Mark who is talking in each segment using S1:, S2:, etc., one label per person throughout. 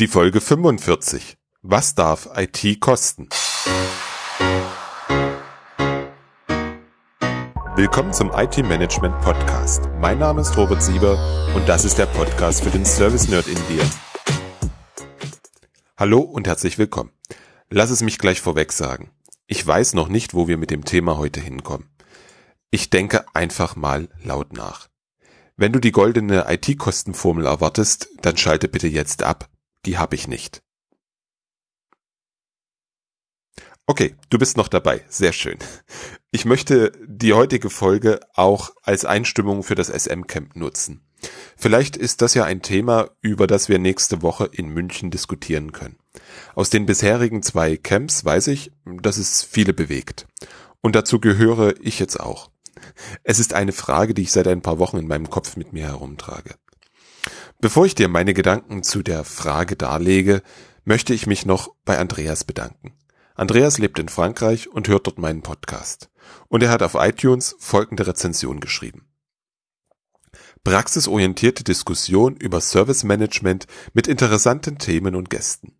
S1: Die Folge 45. Was darf IT kosten? Willkommen zum IT Management Podcast. Mein Name ist Robert Sieber und das ist der Podcast für den Service Nerd in dir. Hallo und herzlich willkommen. Lass es mich gleich vorweg sagen. Ich weiß noch nicht, wo wir mit dem Thema heute hinkommen. Ich denke einfach mal laut nach. Wenn du die goldene IT-Kostenformel erwartest, dann schalte bitte jetzt ab die habe ich nicht. Okay, du bist noch dabei. Sehr schön. Ich möchte die heutige Folge auch als Einstimmung für das SM-Camp nutzen. Vielleicht ist das ja ein Thema, über das wir nächste Woche in München diskutieren können. Aus den bisherigen zwei Camps weiß ich, dass es viele bewegt. Und dazu gehöre ich jetzt auch. Es ist eine Frage, die ich seit ein paar Wochen in meinem Kopf mit mir herumtrage. Bevor ich dir meine Gedanken zu der Frage darlege, möchte ich mich noch bei Andreas bedanken. Andreas lebt in Frankreich und hört dort meinen Podcast. Und er hat auf iTunes folgende Rezension geschrieben. Praxisorientierte Diskussion über Service Management mit interessanten Themen und Gästen.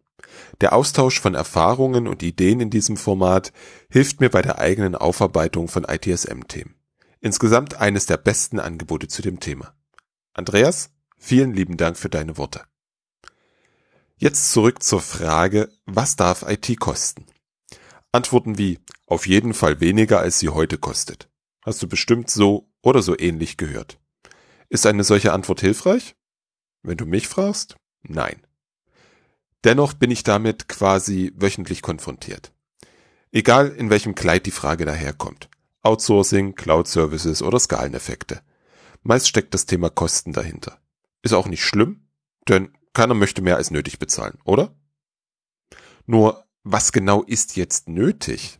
S1: Der Austausch von Erfahrungen und Ideen in diesem Format hilft mir bei der eigenen Aufarbeitung von ITSM-Themen. Insgesamt eines der besten Angebote zu dem Thema. Andreas, Vielen lieben Dank für deine Worte. Jetzt zurück zur Frage, was darf IT kosten? Antworten wie auf jeden Fall weniger, als sie heute kostet. Hast du bestimmt so oder so ähnlich gehört. Ist eine solche Antwort hilfreich? Wenn du mich fragst, nein. Dennoch bin ich damit quasi wöchentlich konfrontiert. Egal in welchem Kleid die Frage daherkommt. Outsourcing, Cloud Services oder Skaleneffekte. Meist steckt das Thema Kosten dahinter. Ist auch nicht schlimm, denn keiner möchte mehr als nötig bezahlen, oder? Nur, was genau ist jetzt nötig?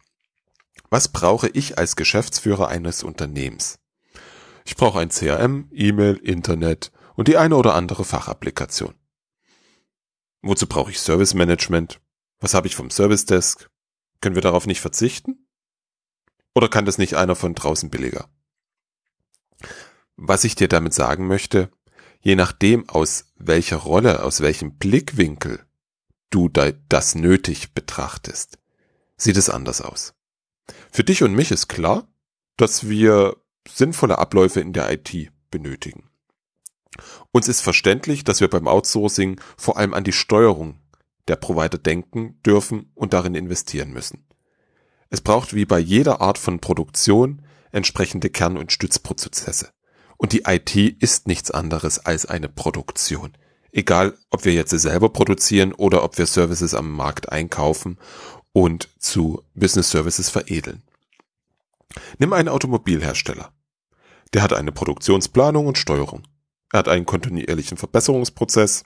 S1: Was brauche ich als Geschäftsführer eines Unternehmens? Ich brauche ein CRM, E-Mail, Internet und die eine oder andere Fachapplikation. Wozu brauche ich Service Management? Was habe ich vom Service Desk? Können wir darauf nicht verzichten? Oder kann das nicht einer von draußen billiger? Was ich dir damit sagen möchte, je nachdem, aus welcher Rolle, aus welchem Blickwinkel du das nötig betrachtest, sieht es anders aus. Für dich und mich ist klar, dass wir sinnvolle Abläufe in der IT benötigen. Uns ist verständlich, dass wir beim Outsourcing vor allem an die Steuerung der Provider denken dürfen und darin investieren müssen. Es braucht wie bei jeder Art von Produktion entsprechende Kern- und Stützprozesse. Und die IT ist nichts anderes als eine Produktion. Egal, ob wir jetzt selber produzieren oder ob wir Services am Markt einkaufen und zu Business Services veredeln. Nimm einen Automobilhersteller. Der hat eine Produktionsplanung und Steuerung. Er hat einen kontinuierlichen Verbesserungsprozess,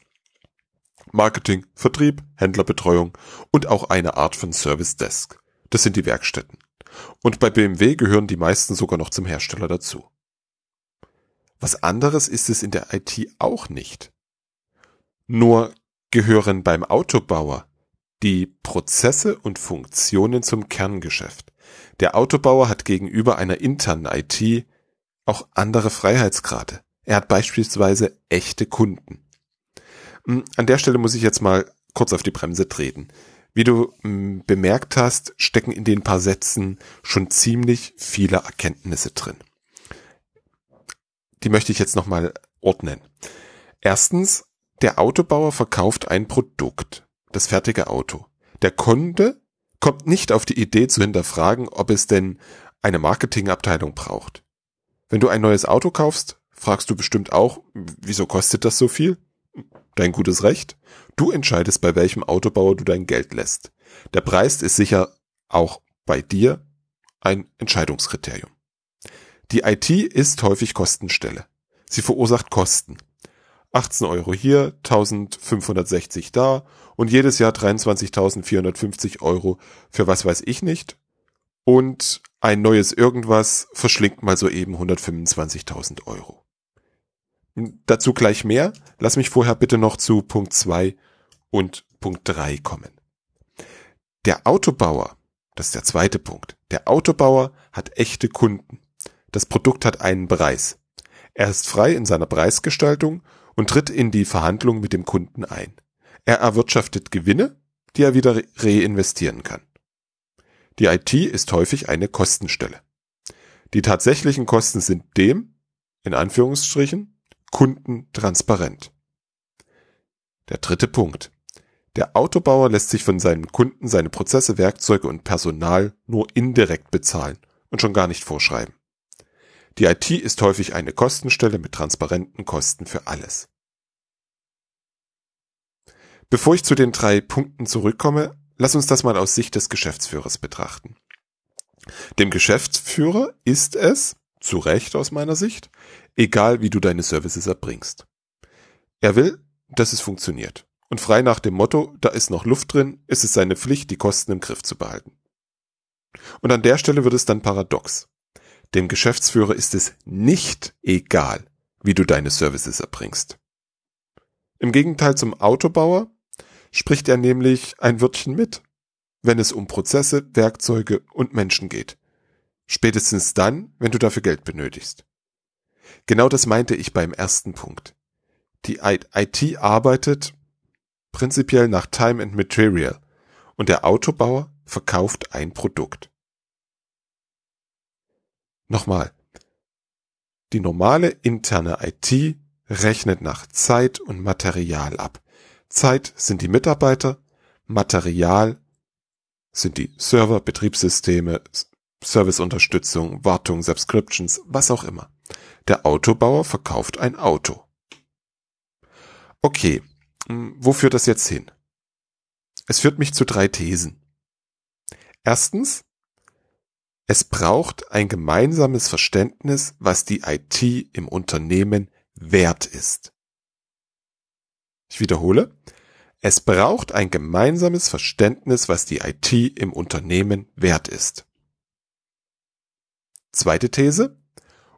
S1: Marketing, Vertrieb, Händlerbetreuung und auch eine Art von Service Desk. Das sind die Werkstätten. Und bei BMW gehören die meisten sogar noch zum Hersteller dazu. Was anderes ist es in der IT auch nicht. Nur gehören beim Autobauer die Prozesse und Funktionen zum Kerngeschäft. Der Autobauer hat gegenüber einer internen IT auch andere Freiheitsgrade. Er hat beispielsweise echte Kunden. Hm, an der Stelle muss ich jetzt mal kurz auf die Bremse treten. Wie du hm, bemerkt hast, stecken in den paar Sätzen schon ziemlich viele Erkenntnisse drin die möchte ich jetzt nochmal ordnen. Erstens, der Autobauer verkauft ein Produkt, das fertige Auto. Der Kunde kommt nicht auf die Idee zu hinterfragen, ob es denn eine Marketingabteilung braucht. Wenn du ein neues Auto kaufst, fragst du bestimmt auch, wieso kostet das so viel? Dein gutes Recht. Du entscheidest, bei welchem Autobauer du dein Geld lässt. Der Preis ist sicher auch bei dir ein Entscheidungskriterium. Die IT ist häufig Kostenstelle. Sie verursacht Kosten. 18 Euro hier, 1560 da und jedes Jahr 23.450 Euro für was weiß ich nicht. Und ein neues irgendwas verschlingt mal soeben 125.000 Euro. Dazu gleich mehr. Lass mich vorher bitte noch zu Punkt 2 und Punkt 3 kommen. Der Autobauer, das ist der zweite Punkt, der Autobauer hat echte Kunden. Das Produkt hat einen Preis. Er ist frei in seiner Preisgestaltung und tritt in die Verhandlung mit dem Kunden ein. Er erwirtschaftet Gewinne, die er wieder reinvestieren kann. Die IT ist häufig eine Kostenstelle. Die tatsächlichen Kosten sind dem, in Anführungsstrichen, Kunden transparent. Der dritte Punkt. Der Autobauer lässt sich von seinen Kunden seine Prozesse, Werkzeuge und Personal nur indirekt bezahlen und schon gar nicht vorschreiben. Die IT ist häufig eine Kostenstelle mit transparenten Kosten für alles. Bevor ich zu den drei Punkten zurückkomme, lass uns das mal aus Sicht des Geschäftsführers betrachten. Dem Geschäftsführer ist es, zu Recht aus meiner Sicht, egal wie du deine Services erbringst. Er will, dass es funktioniert. Und frei nach dem Motto, da ist noch Luft drin, ist es seine Pflicht, die Kosten im Griff zu behalten. Und an der Stelle wird es dann paradox. Dem Geschäftsführer ist es nicht egal, wie du deine Services erbringst. Im Gegenteil zum Autobauer spricht er nämlich ein Wörtchen mit, wenn es um Prozesse, Werkzeuge und Menschen geht. Spätestens dann, wenn du dafür Geld benötigst. Genau das meinte ich beim ersten Punkt. Die IT arbeitet prinzipiell nach Time and Material und der Autobauer verkauft ein Produkt. Nochmal. Die normale interne IT rechnet nach Zeit und Material ab. Zeit sind die Mitarbeiter, Material sind die Server, Betriebssysteme, Serviceunterstützung, Wartung, Subscriptions, was auch immer. Der Autobauer verkauft ein Auto. Okay, hm, wo führt das jetzt hin? Es führt mich zu drei Thesen. Erstens, es braucht ein gemeinsames Verständnis, was die IT im Unternehmen wert ist. Ich wiederhole, es braucht ein gemeinsames Verständnis, was die IT im Unternehmen wert ist. Zweite These.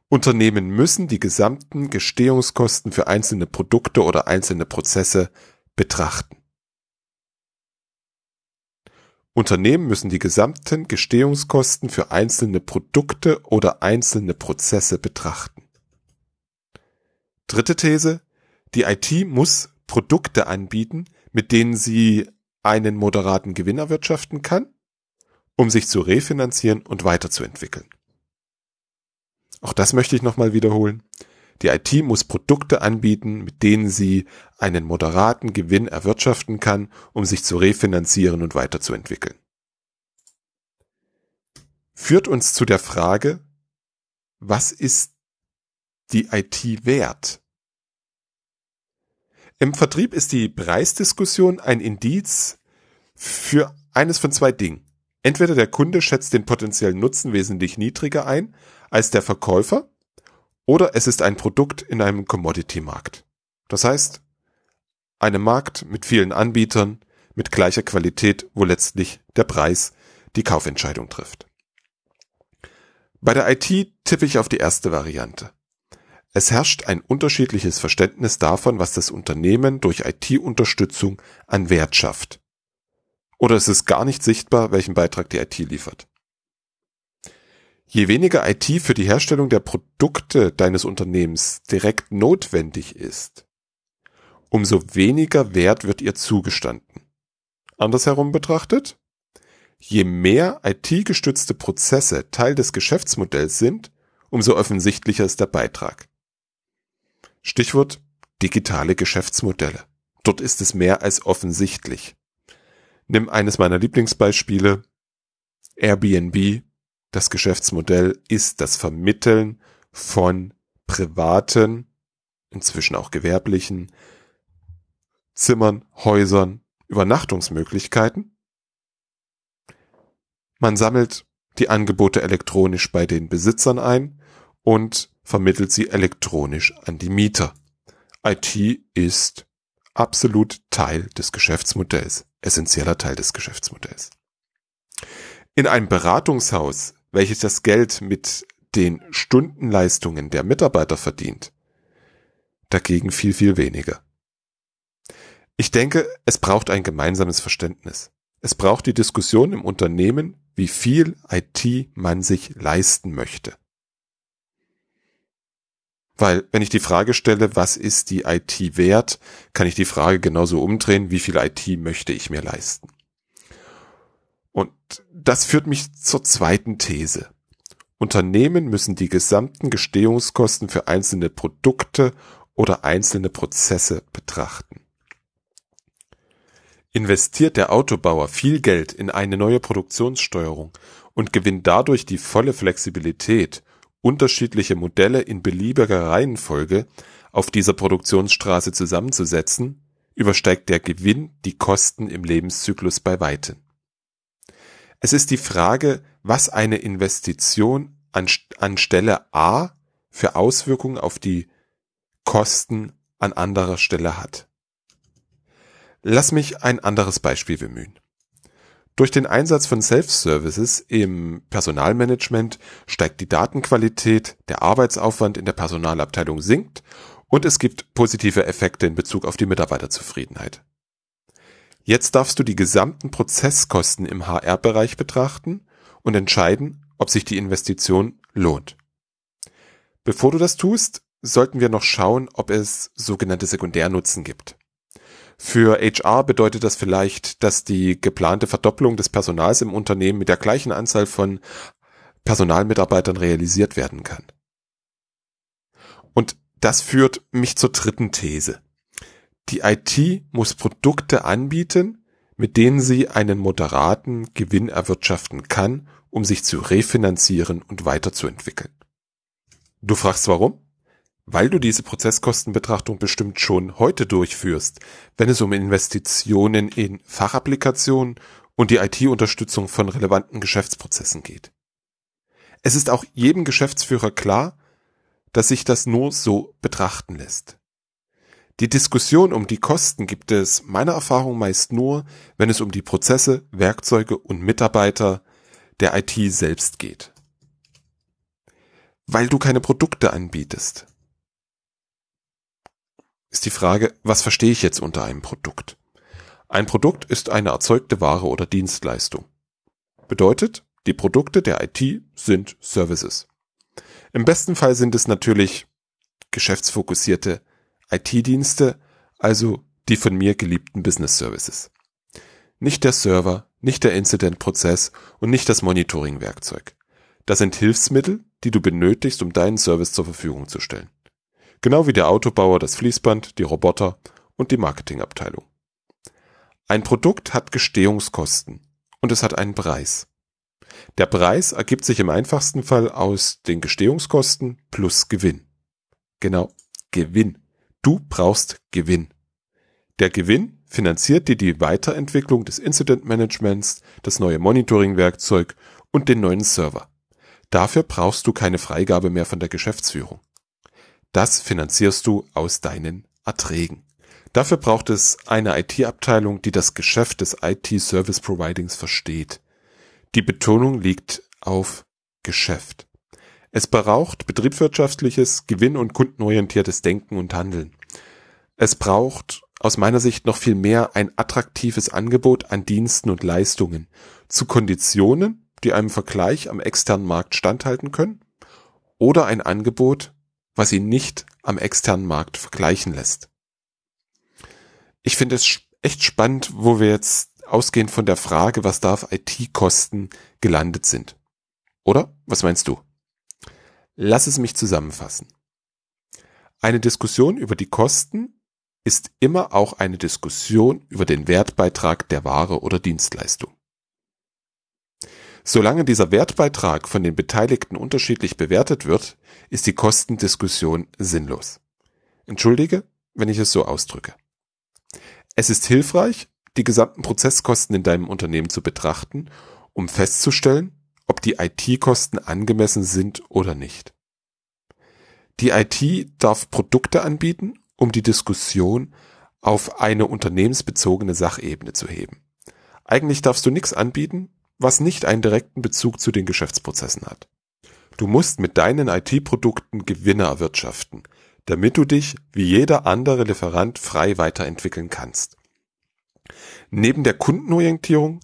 S1: Unternehmen müssen die gesamten Gestehungskosten für einzelne Produkte oder einzelne Prozesse betrachten. Unternehmen müssen die gesamten Gestehungskosten für einzelne Produkte oder einzelne Prozesse betrachten. Dritte These. Die IT muss Produkte anbieten, mit denen sie einen moderaten Gewinn erwirtschaften kann, um sich zu refinanzieren und weiterzuentwickeln. Auch das möchte ich nochmal wiederholen. Die IT muss Produkte anbieten, mit denen sie einen moderaten Gewinn erwirtschaften kann, um sich zu refinanzieren und weiterzuentwickeln. Führt uns zu der Frage, was ist die IT wert? Im Vertrieb ist die Preisdiskussion ein Indiz für eines von zwei Dingen. Entweder der Kunde schätzt den potenziellen Nutzen wesentlich niedriger ein als der Verkäufer oder es ist ein Produkt in einem Commodity-Markt. Das heißt, einem Markt mit vielen Anbietern, mit gleicher Qualität, wo letztlich der Preis die Kaufentscheidung trifft. Bei der IT tippe ich auf die erste Variante. Es herrscht ein unterschiedliches Verständnis davon, was das Unternehmen durch IT-Unterstützung an Wert schafft. Oder es ist gar nicht sichtbar, welchen Beitrag die IT liefert. Je weniger IT für die Herstellung der Produkte deines Unternehmens direkt notwendig ist, umso weniger Wert wird ihr zugestanden. Andersherum betrachtet, je mehr IT-gestützte Prozesse Teil des Geschäftsmodells sind, umso offensichtlicher ist der Beitrag. Stichwort digitale Geschäftsmodelle. Dort ist es mehr als offensichtlich. Nimm eines meiner Lieblingsbeispiele, Airbnb. Das Geschäftsmodell ist das Vermitteln von privaten, inzwischen auch gewerblichen Zimmern, Häusern, Übernachtungsmöglichkeiten. Man sammelt die Angebote elektronisch bei den Besitzern ein und vermittelt sie elektronisch an die Mieter. IT ist absolut Teil des Geschäftsmodells, essentieller Teil des Geschäftsmodells. In einem Beratungshaus, welches das Geld mit den Stundenleistungen der Mitarbeiter verdient, dagegen viel, viel weniger. Ich denke, es braucht ein gemeinsames Verständnis. Es braucht die Diskussion im Unternehmen, wie viel IT man sich leisten möchte. Weil wenn ich die Frage stelle, was ist die IT wert, kann ich die Frage genauso umdrehen, wie viel IT möchte ich mir leisten. Und das führt mich zur zweiten These. Unternehmen müssen die gesamten Gestehungskosten für einzelne Produkte oder einzelne Prozesse betrachten. Investiert der Autobauer viel Geld in eine neue Produktionssteuerung und gewinnt dadurch die volle Flexibilität, unterschiedliche Modelle in beliebiger Reihenfolge auf dieser Produktionsstraße zusammenzusetzen, übersteigt der Gewinn die Kosten im Lebenszyklus bei weitem. Es ist die Frage, was eine Investition an, Stelle A für Auswirkungen auf die Kosten an anderer Stelle hat. Lass mich ein anderes Beispiel bemühen. Durch den Einsatz von Self-Services im Personalmanagement steigt die Datenqualität, der Arbeitsaufwand in der Personalabteilung sinkt und es gibt positive Effekte in Bezug auf die Mitarbeiterzufriedenheit. Jetzt darfst du die gesamten Prozesskosten im HR-Bereich betrachten und entscheiden, ob sich die Investition lohnt. Bevor du das tust, sollten wir noch schauen, ob es sogenannte Sekundärnutzen gibt. Für HR bedeutet das vielleicht, dass die geplante Verdopplung des Personals im Unternehmen mit der gleichen Anzahl von Personalmitarbeitern realisiert werden kann. Und das führt mich zur dritten These. Die IT muss Produkte anbieten, mit denen sie einen moderaten Gewinn erwirtschaften kann, um sich zu refinanzieren und weiterzuentwickeln. Du fragst warum? weil du diese Prozesskostenbetrachtung bestimmt schon heute durchführst, wenn es um Investitionen in Fachapplikationen und die IT-Unterstützung von relevanten Geschäftsprozessen geht. Es ist auch jedem Geschäftsführer klar, dass sich das nur so betrachten lässt. Die Diskussion um die Kosten gibt es meiner Erfahrung meist nur, wenn es um die Prozesse, Werkzeuge und Mitarbeiter der IT selbst geht. Weil du keine Produkte anbietest, ist die Frage, was verstehe ich jetzt unter einem Produkt? Ein Produkt ist eine erzeugte Ware oder Dienstleistung. Bedeutet, die Produkte der IT sind Services. Im besten Fall sind es natürlich geschäftsfokussierte IT-Dienste, also die von mir geliebten Business Services. Nicht der Server, nicht der Incident-Prozess und nicht das Monitoring-Werkzeug. Das sind Hilfsmittel, die du benötigst, um deinen Service zur Verfügung zu stellen. Genau wie der Autobauer das Fließband, die Roboter und die Marketingabteilung. Ein Produkt hat Gestehungskosten und es hat einen Preis. Der Preis ergibt sich im einfachsten Fall aus den Gestehungskosten plus Gewinn. Genau, Gewinn. Du brauchst Gewinn. Der Gewinn finanziert dir die Weiterentwicklung des Incident Managements, das neue Monitoring-Werkzeug und den neuen Server. Dafür brauchst du keine Freigabe mehr von der Geschäftsführung. Das finanzierst du aus deinen Erträgen. Dafür braucht es eine IT-Abteilung, die das Geschäft des IT-Service Providings versteht. Die Betonung liegt auf Geschäft. Es braucht betriebswirtschaftliches, gewinn- und kundenorientiertes Denken und Handeln. Es braucht aus meiner Sicht noch viel mehr ein attraktives Angebot an Diensten und Leistungen zu Konditionen, die einem Vergleich am externen Markt standhalten können, oder ein Angebot, was ihn nicht am externen Markt vergleichen lässt. Ich finde es echt spannend, wo wir jetzt ausgehend von der Frage, was darf IT kosten, gelandet sind. Oder? Was meinst du? Lass es mich zusammenfassen. Eine Diskussion über die Kosten ist immer auch eine Diskussion über den Wertbeitrag der Ware oder Dienstleistung. Solange dieser Wertbeitrag von den Beteiligten unterschiedlich bewertet wird, ist die Kostendiskussion sinnlos. Entschuldige, wenn ich es so ausdrücke. Es ist hilfreich, die gesamten Prozesskosten in deinem Unternehmen zu betrachten, um festzustellen, ob die IT-Kosten angemessen sind oder nicht. Die IT darf Produkte anbieten, um die Diskussion auf eine unternehmensbezogene Sachebene zu heben. Eigentlich darfst du nichts anbieten, was nicht einen direkten Bezug zu den Geschäftsprozessen hat. Du musst mit deinen IT-Produkten Gewinne erwirtschaften, damit du dich wie jeder andere Lieferant frei weiterentwickeln kannst. Neben der Kundenorientierung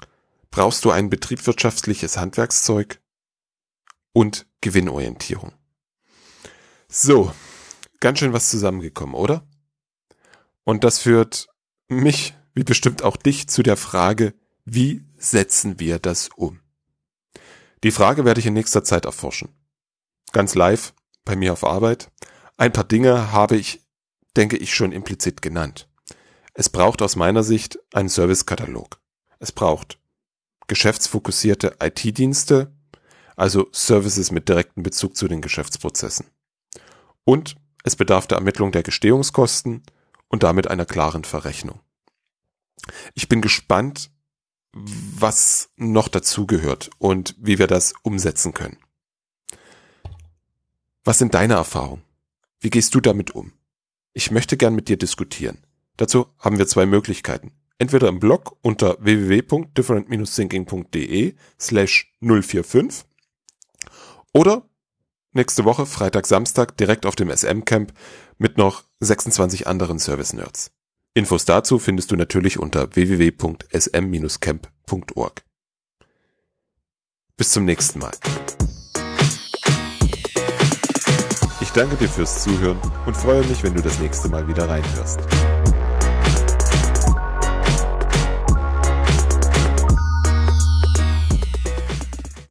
S1: brauchst du ein betriebswirtschaftliches Handwerkszeug und Gewinnorientierung. So, ganz schön was zusammengekommen, oder? Und das führt mich, wie bestimmt auch dich, zu der Frage, wie setzen wir das um? Die Frage werde ich in nächster Zeit erforschen. Ganz live, bei mir auf Arbeit. Ein paar Dinge habe ich, denke ich, schon implizit genannt. Es braucht aus meiner Sicht einen Servicekatalog. Es braucht geschäftsfokussierte IT-Dienste, also Services mit direktem Bezug zu den Geschäftsprozessen. Und es bedarf der Ermittlung der Gestehungskosten und damit einer klaren Verrechnung. Ich bin gespannt, was noch dazugehört und wie wir das umsetzen können. Was sind deine Erfahrungen? Wie gehst du damit um? Ich möchte gern mit dir diskutieren. Dazu haben wir zwei Möglichkeiten. Entweder im Blog unter www.different-thinking.de slash 045 oder nächste Woche, Freitag, Samstag, direkt auf dem SM-Camp mit noch 26 anderen Service-Nerds. Infos dazu findest du natürlich unter www.sm-camp.org. Bis zum nächsten Mal. Ich danke dir fürs Zuhören und freue mich, wenn du das nächste Mal wieder reinhörst.